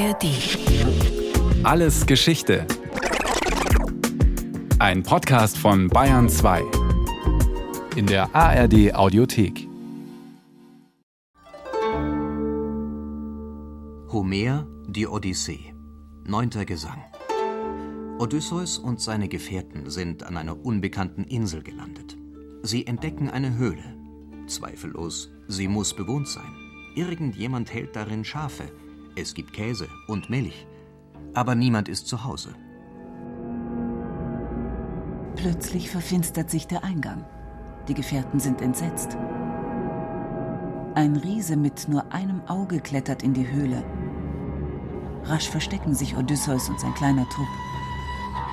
ARD. Alles Geschichte. Ein Podcast von Bayern 2. In der ARD Audiothek. Homer, die Odyssee. Neunter Gesang. Odysseus und seine Gefährten sind an einer unbekannten Insel gelandet. Sie entdecken eine Höhle. Zweifellos, sie muss bewohnt sein. Irgendjemand hält darin Schafe. Es gibt Käse und Milch. Aber niemand ist zu Hause. Plötzlich verfinstert sich der Eingang. Die Gefährten sind entsetzt. Ein Riese mit nur einem Auge klettert in die Höhle. Rasch verstecken sich Odysseus und sein kleiner Trupp.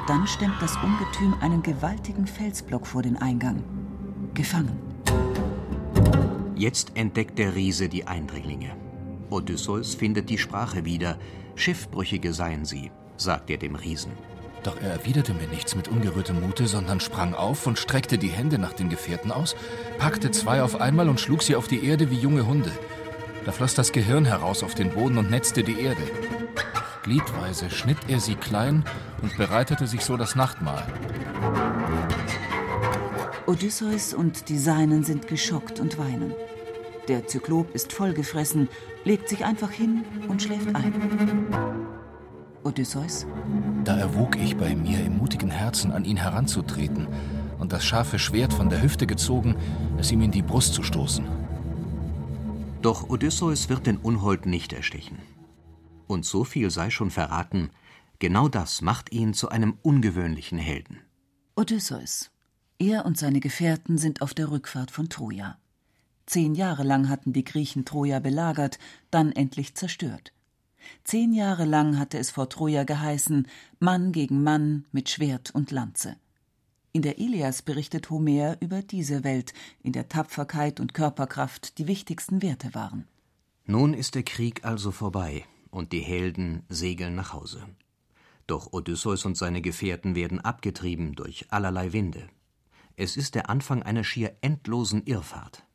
Dann stemmt das Ungetüm einen gewaltigen Felsblock vor den Eingang. Gefangen. Jetzt entdeckt der Riese die Eindringlinge. Odysseus findet die Sprache wieder. Schiffbrüchige seien sie, sagt er dem Riesen. Doch er erwiderte mir nichts mit ungerührtem Mute, sondern sprang auf und streckte die Hände nach den Gefährten aus, packte zwei auf einmal und schlug sie auf die Erde wie junge Hunde. Da floss das Gehirn heraus auf den Boden und netzte die Erde. Gliedweise schnitt er sie klein und bereitete sich so das Nachtmahl. Odysseus und die Seinen sind geschockt und weinen. Der Zyklop ist vollgefressen, legt sich einfach hin und schläft ein. Odysseus? Da erwog ich bei mir im mutigen Herzen, an ihn heranzutreten und das scharfe Schwert von der Hüfte gezogen, es ihm in die Brust zu stoßen. Doch Odysseus wird den Unhold nicht erstechen. Und so viel sei schon verraten, genau das macht ihn zu einem ungewöhnlichen Helden. Odysseus. Er und seine Gefährten sind auf der Rückfahrt von Troja. Zehn Jahre lang hatten die Griechen Troja belagert, dann endlich zerstört. Zehn Jahre lang hatte es vor Troja geheißen, Mann gegen Mann mit Schwert und Lanze. In der Ilias berichtet Homer über diese Welt, in der Tapferkeit und Körperkraft die wichtigsten Werte waren. Nun ist der Krieg also vorbei und die Helden segeln nach Hause. Doch Odysseus und seine Gefährten werden abgetrieben durch allerlei Winde. Es ist der Anfang einer schier endlosen Irrfahrt.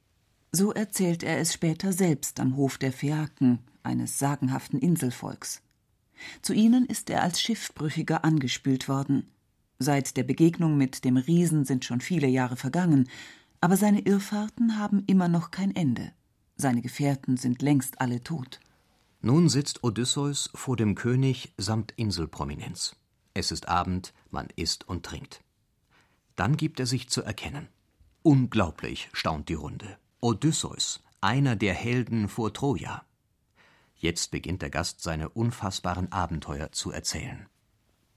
So erzählt er es später selbst am Hof der Phäaken, eines sagenhaften Inselvolks. Zu ihnen ist er als Schiffbrüchiger angespült worden. Seit der Begegnung mit dem Riesen sind schon viele Jahre vergangen, aber seine Irrfahrten haben immer noch kein Ende. Seine Gefährten sind längst alle tot. Nun sitzt Odysseus vor dem König samt Inselprominenz. Es ist Abend, man isst und trinkt. Dann gibt er sich zu erkennen. Unglaublich, staunt die Runde. Odysseus, einer der Helden vor Troja. Jetzt beginnt der Gast seine unfassbaren Abenteuer zu erzählen.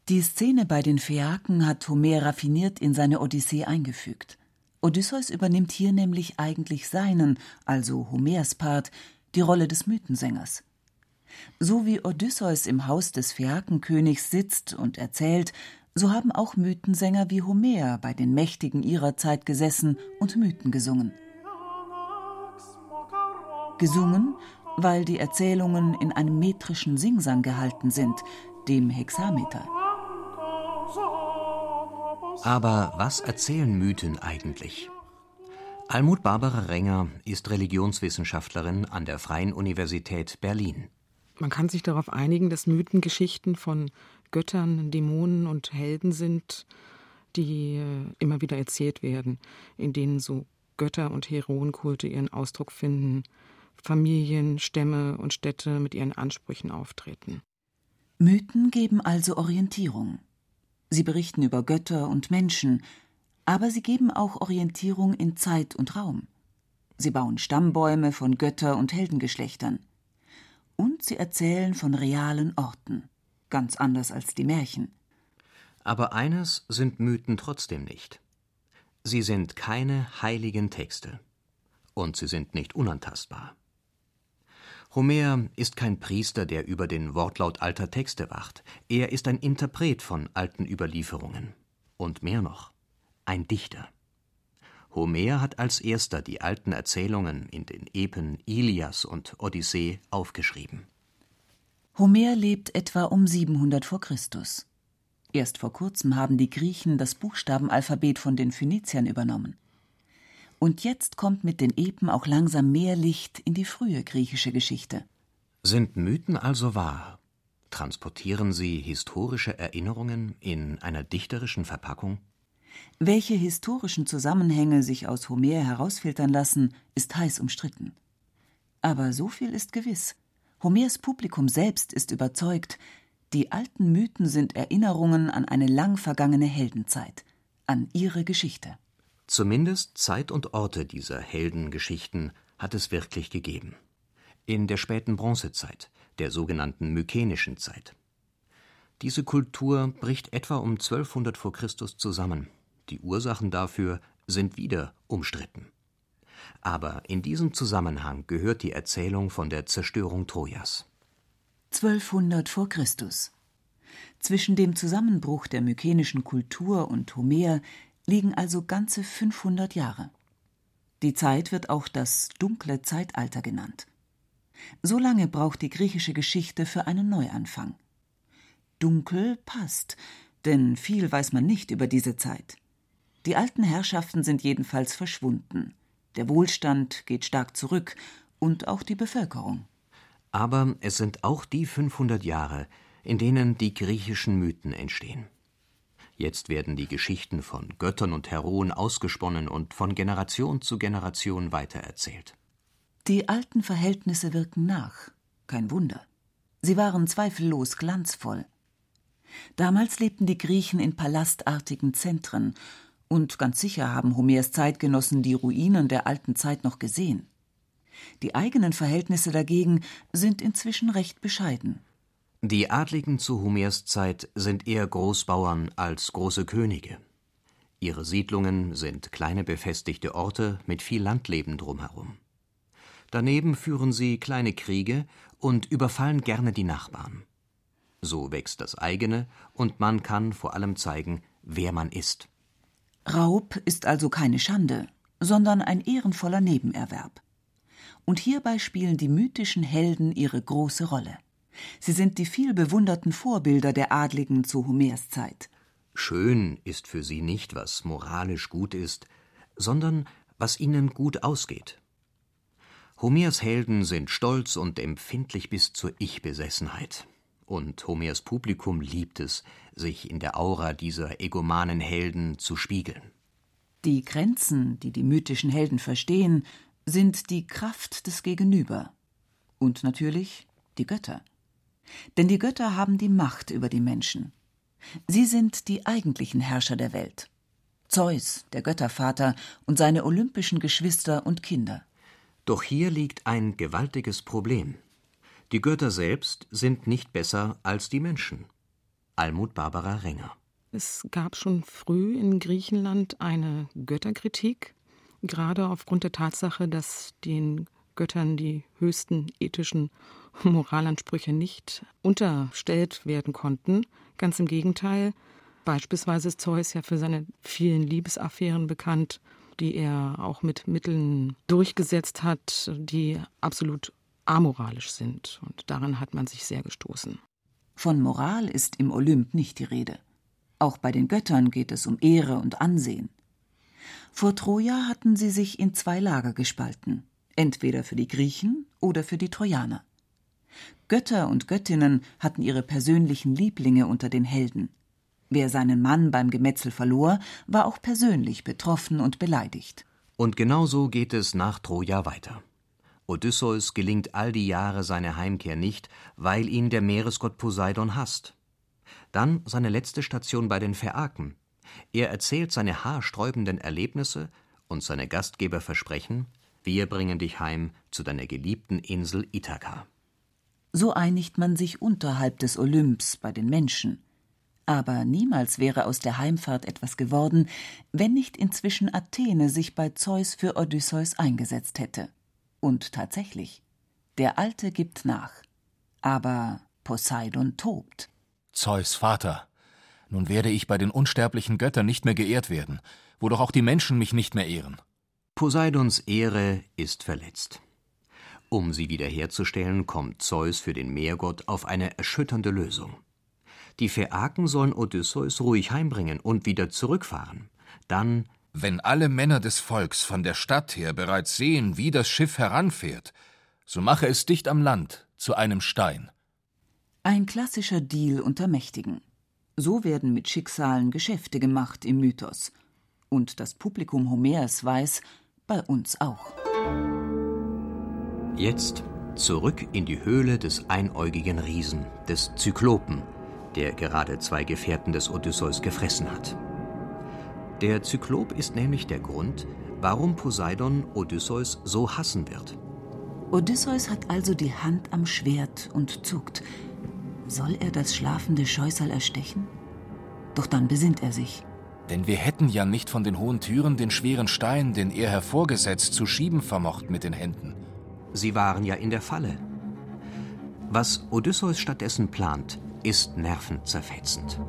Die Szene bei den Phäaken hat Homer raffiniert in seine Odyssee eingefügt. Odysseus übernimmt hier nämlich eigentlich seinen, also Homers Part, die Rolle des Mythensängers. So wie Odysseus im Haus des Phäakenkönigs sitzt und erzählt, so haben auch Mythensänger wie Homer bei den Mächtigen ihrer Zeit gesessen und Mythen gesungen gesungen, weil die Erzählungen in einem metrischen Singsang gehalten sind, dem Hexameter. Aber was erzählen Mythen eigentlich? Almut Barbara Renger ist Religionswissenschaftlerin an der Freien Universität Berlin. Man kann sich darauf einigen, dass Mythen Geschichten von Göttern, Dämonen und Helden sind, die äh, immer wieder erzählt werden, in denen so Götter und Heroenkulte ihren Ausdruck finden, Familien, Stämme und Städte mit ihren Ansprüchen auftreten. Mythen geben also Orientierung. Sie berichten über Götter und Menschen, aber sie geben auch Orientierung in Zeit und Raum. Sie bauen Stammbäume von Götter- und Heldengeschlechtern. Und sie erzählen von realen Orten, ganz anders als die Märchen. Aber eines sind Mythen trotzdem nicht. Sie sind keine heiligen Texte. Und sie sind nicht unantastbar. Homer ist kein Priester, der über den Wortlaut alter Texte wacht. Er ist ein Interpret von alten Überlieferungen. Und mehr noch, ein Dichter. Homer hat als erster die alten Erzählungen in den Epen Ilias und Odyssee aufgeschrieben. Homer lebt etwa um 700 vor Christus. Erst vor kurzem haben die Griechen das Buchstabenalphabet von den Phöniziern übernommen. Und jetzt kommt mit den Epen auch langsam mehr Licht in die frühe griechische Geschichte. Sind Mythen also wahr? Transportieren sie historische Erinnerungen in einer dichterischen Verpackung? Welche historischen Zusammenhänge sich aus Homer herausfiltern lassen, ist heiß umstritten. Aber so viel ist gewiss. Homers Publikum selbst ist überzeugt, die alten Mythen sind Erinnerungen an eine lang vergangene Heldenzeit, an ihre Geschichte. Zumindest Zeit und Orte dieser Heldengeschichten hat es wirklich gegeben. In der späten Bronzezeit, der sogenannten Mykenischen Zeit. Diese Kultur bricht etwa um 1200 vor Christus zusammen. Die Ursachen dafür sind wieder umstritten. Aber in diesem Zusammenhang gehört die Erzählung von der Zerstörung Trojas. 1200 vor Christus. Zwischen dem Zusammenbruch der mykenischen Kultur und Homer liegen also ganze 500 Jahre. Die Zeit wird auch das dunkle Zeitalter genannt. So lange braucht die griechische Geschichte für einen Neuanfang. Dunkel passt, denn viel weiß man nicht über diese Zeit. Die alten Herrschaften sind jedenfalls verschwunden. Der Wohlstand geht stark zurück und auch die Bevölkerung. Aber es sind auch die 500 Jahre, in denen die griechischen Mythen entstehen. Jetzt werden die Geschichten von Göttern und Heroen ausgesponnen und von Generation zu Generation weitererzählt. Die alten Verhältnisse wirken nach. Kein Wunder. Sie waren zweifellos glanzvoll. Damals lebten die Griechen in palastartigen Zentren, und ganz sicher haben Homers Zeitgenossen die Ruinen der alten Zeit noch gesehen. Die eigenen Verhältnisse dagegen sind inzwischen recht bescheiden. Die Adligen zu Homers Zeit sind eher Großbauern als große Könige. Ihre Siedlungen sind kleine befestigte Orte mit viel Landleben drumherum. Daneben führen sie kleine Kriege und überfallen gerne die Nachbarn. So wächst das eigene und man kann vor allem zeigen, wer man ist. Raub ist also keine Schande, sondern ein ehrenvoller Nebenerwerb. Und hierbei spielen die mythischen Helden ihre große Rolle. Sie sind die viel bewunderten Vorbilder der Adligen zu Homers Zeit. Schön ist für sie nicht, was moralisch gut ist, sondern was ihnen gut ausgeht. Homers Helden sind stolz und empfindlich bis zur Ich-Besessenheit. Und Homers Publikum liebt es, sich in der Aura dieser egomanen Helden zu spiegeln. Die Grenzen, die die mythischen Helden verstehen, sind die Kraft des Gegenüber und natürlich die Götter. Denn die Götter haben die Macht über die Menschen. Sie sind die eigentlichen Herrscher der Welt. Zeus, der Göttervater, und seine olympischen Geschwister und Kinder. Doch hier liegt ein gewaltiges Problem. Die Götter selbst sind nicht besser als die Menschen. Almut Barbara Renger. Es gab schon früh in Griechenland eine Götterkritik, gerade aufgrund der Tatsache, dass den Göttern die höchsten ethischen Moralansprüche nicht unterstellt werden konnten. Ganz im Gegenteil. Beispielsweise ist Zeus ja für seine vielen Liebesaffären bekannt die er auch mit Mitteln durchgesetzt hat, die absolut amoralisch sind. Und daran hat man sich sehr gestoßen. Von Moral ist im Olymp nicht die Rede. Auch bei den Göttern geht es um Ehre und Ansehen. Vor Troja hatten sie sich in zwei Lager gespalten, entweder für die Griechen oder für die Trojaner. Götter und Göttinnen hatten ihre persönlichen Lieblinge unter den Helden. Wer seinen Mann beim Gemetzel verlor, war auch persönlich betroffen und beleidigt. Und genau so geht es nach Troja weiter. Odysseus gelingt all die Jahre seine Heimkehr nicht, weil ihn der Meeresgott Poseidon hasst. Dann seine letzte Station bei den Phäaken. Er erzählt seine haarsträubenden Erlebnisse und seine Gastgeber versprechen, wir bringen dich heim zu deiner geliebten Insel Ithaka. So einigt man sich unterhalb des Olymps bei den Menschen. Aber niemals wäre aus der Heimfahrt etwas geworden, wenn nicht inzwischen Athene sich bei Zeus für Odysseus eingesetzt hätte. Und tatsächlich, der Alte gibt nach. Aber Poseidon tobt. Zeus Vater, nun werde ich bei den unsterblichen Göttern nicht mehr geehrt werden, wo doch auch die Menschen mich nicht mehr ehren. Poseidons Ehre ist verletzt. Um sie wiederherzustellen, kommt Zeus für den Meergott auf eine erschütternde Lösung. Die Phäaken sollen Odysseus ruhig heimbringen und wieder zurückfahren. Dann wenn alle Männer des Volks von der Stadt her bereits sehen, wie das Schiff heranfährt, so mache es dicht am Land zu einem Stein. Ein klassischer Deal unter Mächtigen. So werden mit Schicksalen Geschäfte gemacht im Mythos. Und das Publikum Homers weiß, bei uns auch. Jetzt zurück in die Höhle des einäugigen Riesen, des Zyklopen, der gerade zwei Gefährten des Odysseus gefressen hat. Der Zyklop ist nämlich der Grund, warum Poseidon Odysseus so hassen wird. Odysseus hat also die Hand am Schwert und zuckt. Soll er das schlafende Scheusal erstechen? Doch dann besinnt er sich. Denn wir hätten ja nicht von den hohen Türen den schweren Stein, den er hervorgesetzt, zu schieben vermocht mit den Händen. Sie waren ja in der Falle. Was Odysseus stattdessen plant, ist nervenzerfetzend.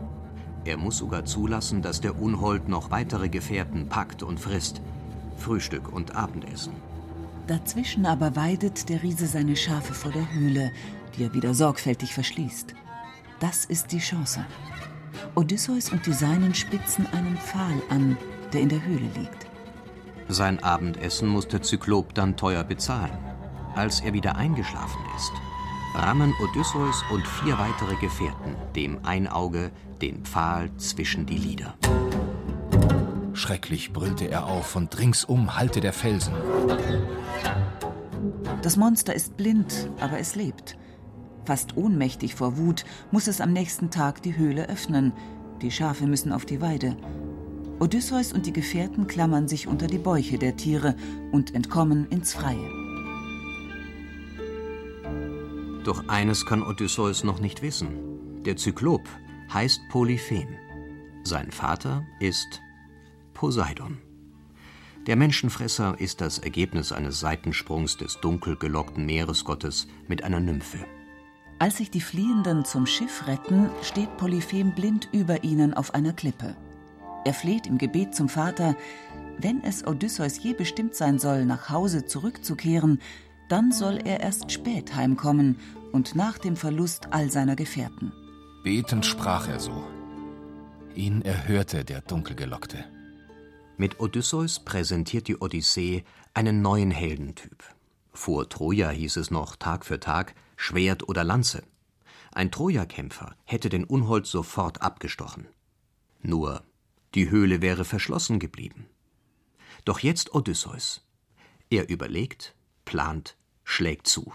Er muss sogar zulassen, dass der Unhold noch weitere Gefährten packt und frisst. Frühstück und Abendessen. Dazwischen aber weidet der Riese seine Schafe vor der Höhle, die er wieder sorgfältig verschließt. Das ist die Chance. Odysseus und die Seinen spitzen einen Pfahl an, der in der Höhle liegt. Sein Abendessen muss der Zyklop dann teuer bezahlen. Als er wieder eingeschlafen ist, rammen Odysseus und vier weitere Gefährten dem Einauge den Pfahl zwischen die Lider. Schrecklich brüllte er auf und ringsum hallte der Felsen. Das Monster ist blind, aber es lebt. Fast ohnmächtig vor Wut muss es am nächsten Tag die Höhle öffnen. Die Schafe müssen auf die Weide. Odysseus und die Gefährten klammern sich unter die Bäuche der Tiere und entkommen ins Freie. Doch eines kann Odysseus noch nicht wissen. Der Zyklop heißt Polyphem. Sein Vater ist Poseidon. Der Menschenfresser ist das Ergebnis eines Seitensprungs des dunkel gelockten Meeresgottes mit einer Nymphe. Als sich die Fliehenden zum Schiff retten, steht Polyphem blind über ihnen auf einer Klippe. Er fleht im Gebet zum Vater, wenn es Odysseus je bestimmt sein soll, nach Hause zurückzukehren, dann soll er erst spät heimkommen und nach dem Verlust all seiner Gefährten. Betend sprach er so. Ihn erhörte der Dunkelgelockte. Mit Odysseus präsentiert die Odyssee einen neuen Heldentyp. Vor Troja hieß es noch Tag für Tag Schwert oder Lanze. Ein Trojakämpfer hätte den Unhold sofort abgestochen. Nur, die Höhle wäre verschlossen geblieben. Doch jetzt Odysseus. Er überlegt, plant, schlägt zu.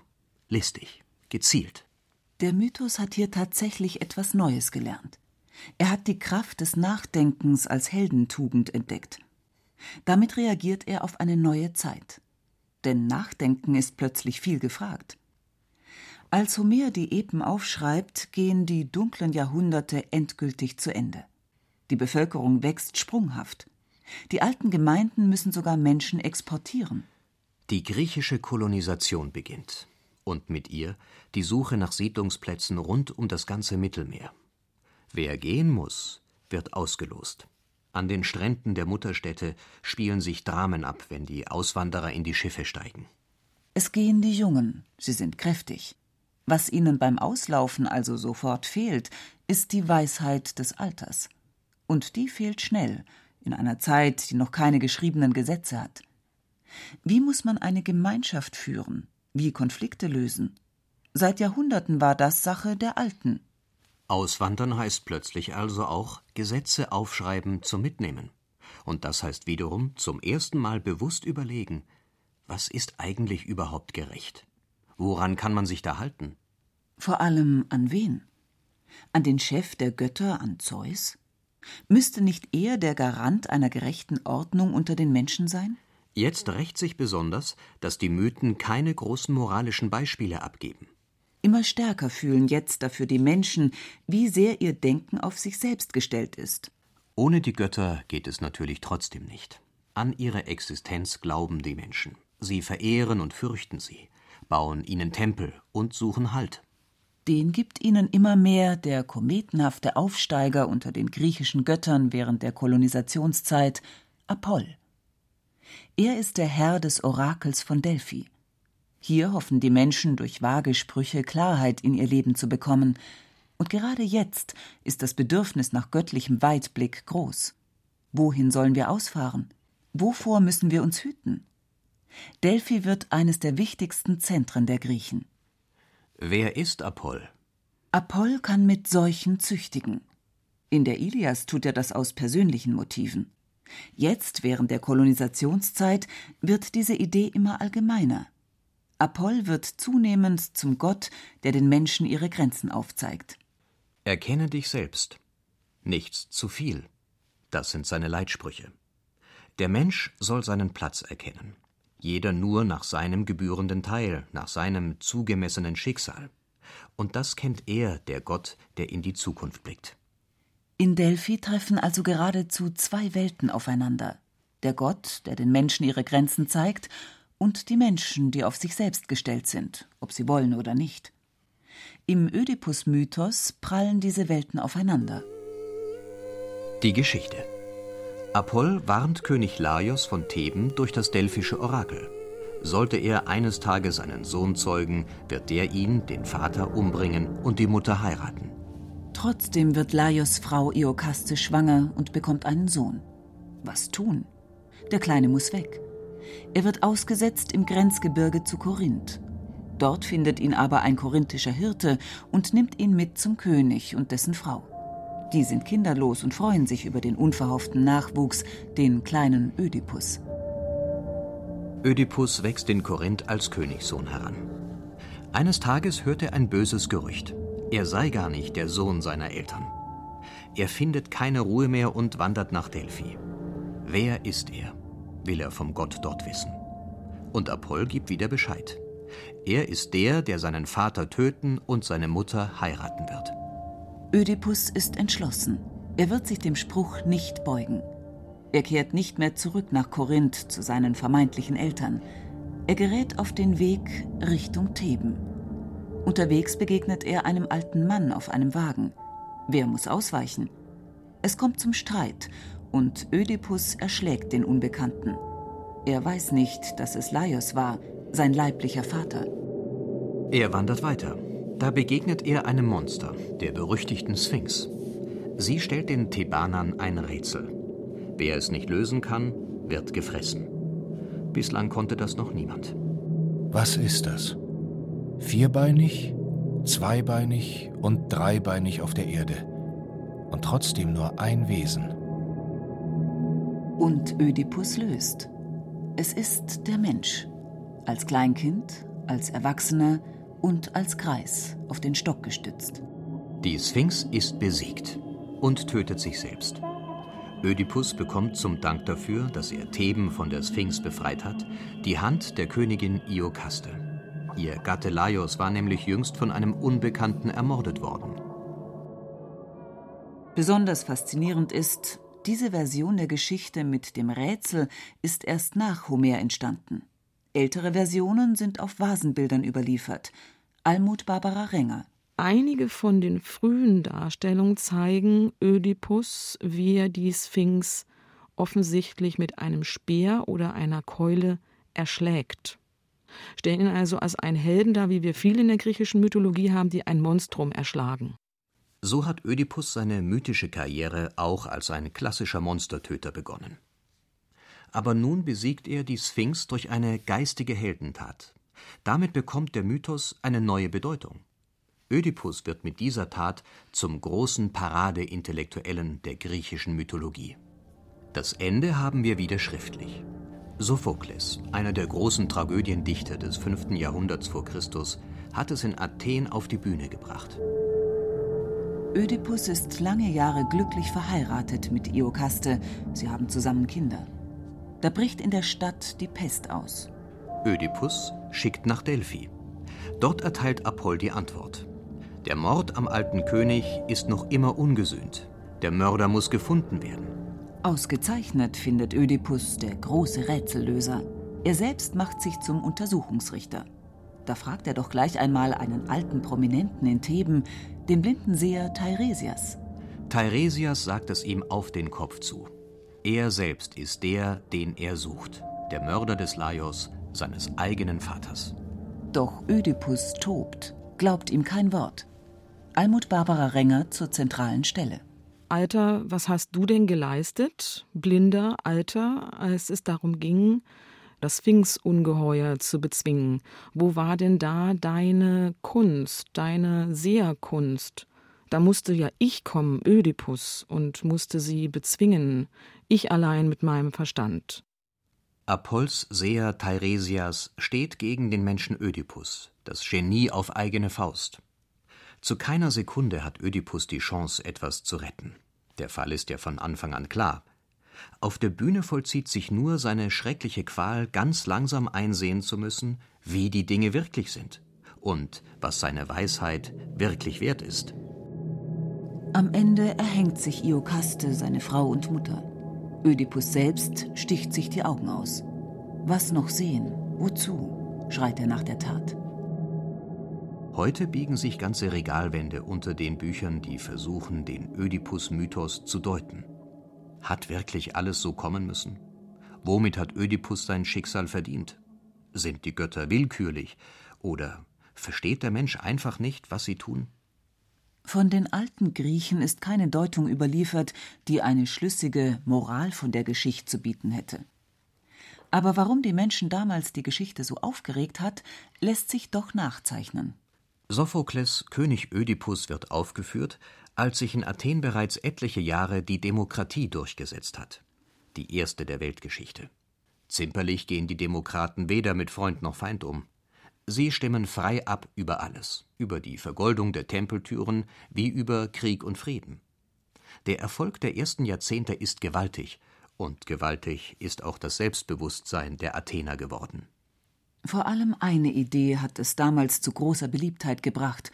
Listig, gezielt. Der Mythos hat hier tatsächlich etwas Neues gelernt. Er hat die Kraft des Nachdenkens als Heldentugend entdeckt. Damit reagiert er auf eine neue Zeit. Denn Nachdenken ist plötzlich viel gefragt. Als Homer die Epen aufschreibt, gehen die dunklen Jahrhunderte endgültig zu Ende. Die Bevölkerung wächst sprunghaft. Die alten Gemeinden müssen sogar Menschen exportieren. Die griechische Kolonisation beginnt und mit ihr die Suche nach Siedlungsplätzen rund um das ganze Mittelmeer. Wer gehen muss, wird ausgelost. An den Stränden der Mutterstädte spielen sich Dramen ab, wenn die Auswanderer in die Schiffe steigen. Es gehen die Jungen, sie sind kräftig. Was ihnen beim Auslaufen also sofort fehlt, ist die Weisheit des Alters. Und die fehlt schnell, in einer Zeit, die noch keine geschriebenen Gesetze hat. Wie muss man eine Gemeinschaft führen? Wie Konflikte lösen? Seit Jahrhunderten war das Sache der Alten. Auswandern heißt plötzlich also auch Gesetze aufschreiben zum Mitnehmen. Und das heißt wiederum zum ersten Mal bewusst überlegen, was ist eigentlich überhaupt gerecht? Woran kann man sich da halten? Vor allem an wen? An den Chef der Götter, an Zeus? Müsste nicht er der Garant einer gerechten Ordnung unter den Menschen sein? Jetzt rächt sich besonders, dass die Mythen keine großen moralischen Beispiele abgeben. Immer stärker fühlen jetzt dafür die Menschen, wie sehr ihr Denken auf sich selbst gestellt ist. Ohne die Götter geht es natürlich trotzdem nicht. An ihre Existenz glauben die Menschen. Sie verehren und fürchten sie, bauen ihnen Tempel und suchen Halt. Den gibt ihnen immer mehr der kometenhafte Aufsteiger unter den griechischen Göttern während der Kolonisationszeit, Apoll. Er ist der Herr des Orakels von Delphi. Hier hoffen die Menschen durch vage Sprüche Klarheit in ihr Leben zu bekommen, und gerade jetzt ist das Bedürfnis nach göttlichem Weitblick groß. Wohin sollen wir ausfahren? Wovor müssen wir uns hüten? Delphi wird eines der wichtigsten Zentren der Griechen. Wer ist Apoll? Apoll kann mit Seuchen züchtigen. In der Ilias tut er das aus persönlichen Motiven. Jetzt, während der Kolonisationszeit, wird diese Idee immer allgemeiner. Apoll wird zunehmend zum Gott, der den Menschen ihre Grenzen aufzeigt. Erkenne dich selbst. Nichts zu viel. Das sind seine Leitsprüche. Der Mensch soll seinen Platz erkennen. Jeder nur nach seinem gebührenden Teil, nach seinem zugemessenen Schicksal. Und das kennt er, der Gott, der in die Zukunft blickt. In Delphi treffen also geradezu zwei Welten aufeinander. Der Gott, der den Menschen ihre Grenzen zeigt, und die Menschen, die auf sich selbst gestellt sind, ob sie wollen oder nicht. Im Ödipus-Mythos prallen diese Welten aufeinander. Die Geschichte. Apoll warnt König Laios von Theben durch das delphische Orakel. Sollte er eines Tages einen Sohn zeugen, wird der ihn, den Vater, umbringen und die Mutter heiraten. Trotzdem wird Laios Frau Iokaste schwanger und bekommt einen Sohn. Was tun? Der Kleine muss weg. Er wird ausgesetzt im Grenzgebirge zu Korinth. Dort findet ihn aber ein korinthischer Hirte und nimmt ihn mit zum König und dessen Frau. Die sind kinderlos und freuen sich über den unverhofften Nachwuchs, den kleinen Ödipus. Ödipus wächst in Korinth als Königssohn heran. Eines Tages hört er ein böses Gerücht. Er sei gar nicht der Sohn seiner Eltern. Er findet keine Ruhe mehr und wandert nach Delphi. Wer ist er? will er vom Gott dort wissen. Und Apoll gibt wieder Bescheid. Er ist der, der seinen Vater töten und seine Mutter heiraten wird. Ödipus ist entschlossen. Er wird sich dem Spruch nicht beugen. Er kehrt nicht mehr zurück nach Korinth zu seinen vermeintlichen Eltern. Er gerät auf den Weg Richtung Theben. Unterwegs begegnet er einem alten Mann auf einem Wagen. Wer muss ausweichen? Es kommt zum Streit und Ödipus erschlägt den Unbekannten. Er weiß nicht, dass es Laios war, sein leiblicher Vater. Er wandert weiter. Da begegnet er einem Monster, der berüchtigten Sphinx. Sie stellt den Thebanern ein Rätsel. Wer es nicht lösen kann, wird gefressen. Bislang konnte das noch niemand. Was ist das? Vierbeinig, zweibeinig und dreibeinig auf der Erde. Und trotzdem nur ein Wesen. Und Ödipus löst. Es ist der Mensch. Als Kleinkind, als Erwachsener und als Kreis, auf den Stock gestützt. Die Sphinx ist besiegt und tötet sich selbst. Ödipus bekommt zum Dank dafür, dass er Theben von der Sphinx befreit hat, die Hand der Königin Iokaste. Ihr Gatte Laios war nämlich jüngst von einem Unbekannten ermordet worden. Besonders faszinierend ist, diese Version der Geschichte mit dem Rätsel ist erst nach Homer entstanden. Ältere Versionen sind auf Vasenbildern überliefert. Almut Barbara Renger. Einige von den frühen Darstellungen zeigen Ödipus, wie er die Sphinx offensichtlich mit einem Speer oder einer Keule erschlägt. Stellen ihn also als einen Helden dar, wie wir viele in der griechischen Mythologie haben, die ein Monstrum erschlagen. So hat Ödipus seine mythische Karriere auch als ein klassischer Monstertöter begonnen. Aber nun besiegt er die Sphinx durch eine geistige Heldentat. Damit bekommt der Mythos eine neue Bedeutung. Ödipus wird mit dieser Tat zum großen Paradeintellektuellen der griechischen Mythologie. Das Ende haben wir wieder schriftlich. Sophokles, einer der großen Tragödiendichter des 5. Jahrhunderts vor Christus, hat es in Athen auf die Bühne gebracht. Ödipus ist lange Jahre glücklich verheiratet mit Iokaste. Sie haben zusammen Kinder. Da bricht in der Stadt die Pest aus. Ödipus schickt nach Delphi. Dort erteilt Apoll die Antwort. Der Mord am alten König ist noch immer ungesühnt. Der Mörder muss gefunden werden. Ausgezeichnet findet Ödipus der große Rätsellöser. Er selbst macht sich zum Untersuchungsrichter. Da fragt er doch gleich einmal einen alten Prominenten in Theben, den blinden Seher Teiresias. Teiresias sagt es ihm auf den Kopf zu. Er selbst ist der, den er sucht, der Mörder des Laios, seines eigenen Vaters. Doch Ödipus tobt, glaubt ihm kein Wort. Almut Barbara Renger zur zentralen Stelle. Alter, was hast du denn geleistet, blinder Alter, als es darum ging, das Sphinx-Ungeheuer zu bezwingen. Wo war denn da deine Kunst, deine Seherkunst? Da musste ja ich kommen, Ödipus, und musste sie bezwingen, ich allein mit meinem Verstand. Apolls Seher Teiresias steht gegen den Menschen Ödipus, das Genie auf eigene Faust. Zu keiner Sekunde hat Ödipus die Chance, etwas zu retten. Der Fall ist ja von Anfang an klar. Auf der Bühne vollzieht sich nur seine schreckliche Qual, ganz langsam einsehen zu müssen, wie die Dinge wirklich sind und was seine Weisheit wirklich wert ist. Am Ende erhängt sich Iokaste, seine Frau und Mutter. Ödipus selbst sticht sich die Augen aus. Was noch sehen? Wozu? schreit er nach der Tat. Heute biegen sich ganze Regalwände unter den Büchern, die versuchen, den Ödipus-Mythos zu deuten. Hat wirklich alles so kommen müssen? Womit hat Ödipus sein Schicksal verdient? Sind die Götter willkürlich? Oder versteht der Mensch einfach nicht, was sie tun? Von den alten Griechen ist keine Deutung überliefert, die eine schlüssige Moral von der Geschichte zu bieten hätte. Aber warum die Menschen damals die Geschichte so aufgeregt hat, lässt sich doch nachzeichnen. Sophokles König Ödipus wird aufgeführt, als sich in Athen bereits etliche Jahre die Demokratie durchgesetzt hat. Die erste der Weltgeschichte. Zimperlich gehen die Demokraten weder mit Freund noch Feind um. Sie stimmen frei ab über alles, über die Vergoldung der Tempeltüren wie über Krieg und Frieden. Der Erfolg der ersten Jahrzehnte ist gewaltig, und gewaltig ist auch das Selbstbewusstsein der Athener geworden. Vor allem eine Idee hat es damals zu großer Beliebtheit gebracht.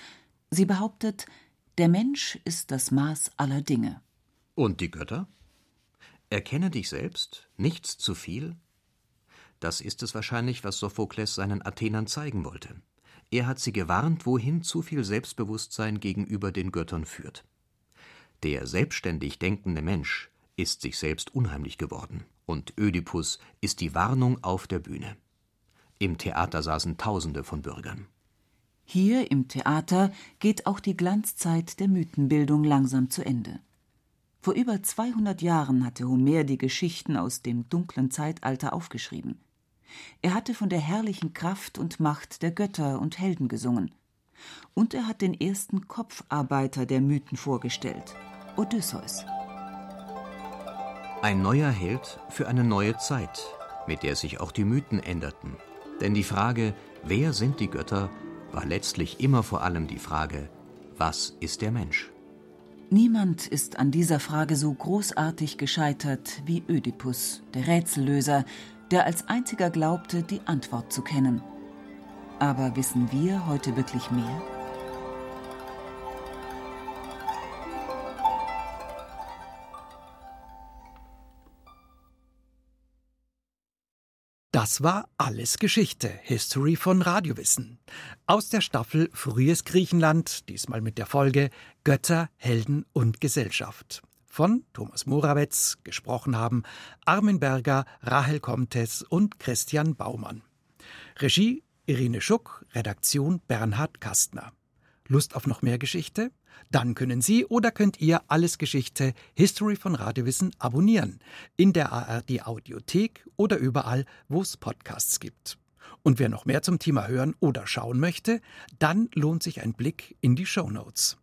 Sie behauptet, der Mensch ist das Maß aller Dinge. Und die Götter? Erkenne dich selbst, nichts zu viel? Das ist es wahrscheinlich, was Sophokles seinen Athenern zeigen wollte. Er hat sie gewarnt, wohin zu viel Selbstbewusstsein gegenüber den Göttern führt. Der selbstständig denkende Mensch ist sich selbst unheimlich geworden, und Ödipus ist die Warnung auf der Bühne. Im Theater saßen Tausende von Bürgern. Hier im Theater geht auch die Glanzzeit der Mythenbildung langsam zu Ende. Vor über 200 Jahren hatte Homer die Geschichten aus dem dunklen Zeitalter aufgeschrieben. Er hatte von der herrlichen Kraft und Macht der Götter und Helden gesungen. Und er hat den ersten Kopfarbeiter der Mythen vorgestellt, Odysseus. Ein neuer Held für eine neue Zeit, mit der sich auch die Mythen änderten denn die Frage, wer sind die Götter, war letztlich immer vor allem die Frage, was ist der Mensch? Niemand ist an dieser Frage so großartig gescheitert wie Ödipus, der Rätsellöser, der als einziger glaubte, die Antwort zu kennen. Aber wissen wir heute wirklich mehr? Das war alles Geschichte, History von Radiowissen. Aus der Staffel Frühes Griechenland, diesmal mit der Folge Götter, Helden und Gesellschaft. Von Thomas Morawetz gesprochen haben Armin Berger, Rahel Comtes und Christian Baumann. Regie Irene Schuck, Redaktion Bernhard Kastner. Lust auf noch mehr Geschichte? Dann können Sie oder könnt ihr alles Geschichte History von Radiowissen abonnieren in der ARD Audiothek oder überall, wo es Podcasts gibt. Und wer noch mehr zum Thema hören oder schauen möchte, dann lohnt sich ein Blick in die Show Notes.